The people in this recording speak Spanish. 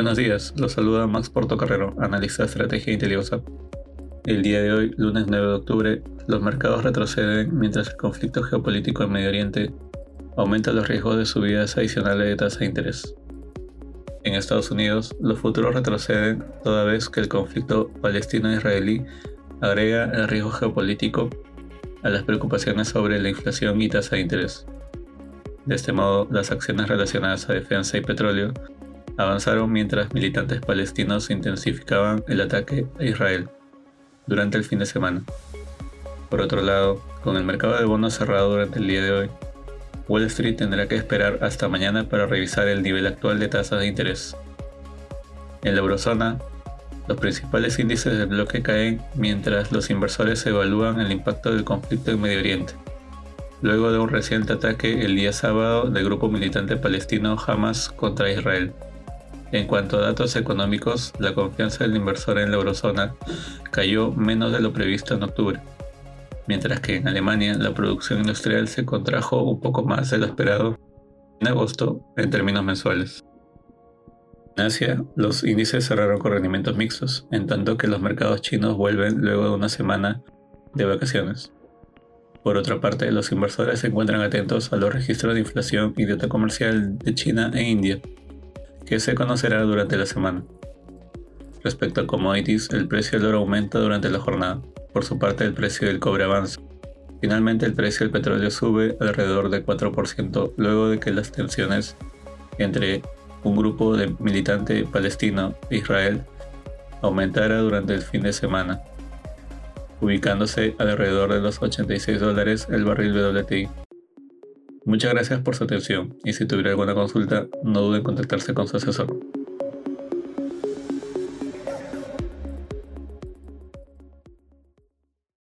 Buenos días, los saluda Max Portocarrero, analista de estrategia Inteliosa. El día de hoy, lunes 9 de octubre, los mercados retroceden mientras el conflicto geopolítico en Medio Oriente aumenta los riesgos de subidas adicionales de tasa de interés. En Estados Unidos, los futuros retroceden toda vez que el conflicto palestino-israelí agrega el riesgo geopolítico a las preocupaciones sobre la inflación y tasa de interés. De este modo, las acciones relacionadas a defensa y petróleo avanzaron mientras militantes palestinos intensificaban el ataque a Israel durante el fin de semana. Por otro lado, con el mercado de bonos cerrado durante el día de hoy, Wall Street tendrá que esperar hasta mañana para revisar el nivel actual de tasas de interés. En la eurozona, los principales índices del bloque caen mientras los inversores evalúan el impacto del conflicto en Medio Oriente, luego de un reciente ataque el día sábado del grupo militante palestino Hamas contra Israel. En cuanto a datos económicos, la confianza del inversor en la eurozona cayó menos de lo previsto en octubre, mientras que en Alemania la producción industrial se contrajo un poco más de lo esperado en agosto en términos mensuales. En Asia, los índices cerraron con rendimientos mixtos, en tanto que los mercados chinos vuelven luego de una semana de vacaciones. Por otra parte, los inversores se encuentran atentos a los registros de inflación y deuda comercial de China e India, que se conocerá durante la semana. Respecto a commodities, el precio del oro aumenta durante la jornada. Por su parte, el precio del cobre avanza. Finalmente, el precio del petróleo sube alrededor de 4% luego de que las tensiones entre un grupo de militante palestino e Israel aumentara durante el fin de semana, ubicándose alrededor de los 86 dólares el barril WTI. Muchas gracias por su atención y si tuviera alguna consulta no duden en contactarse con su asesor.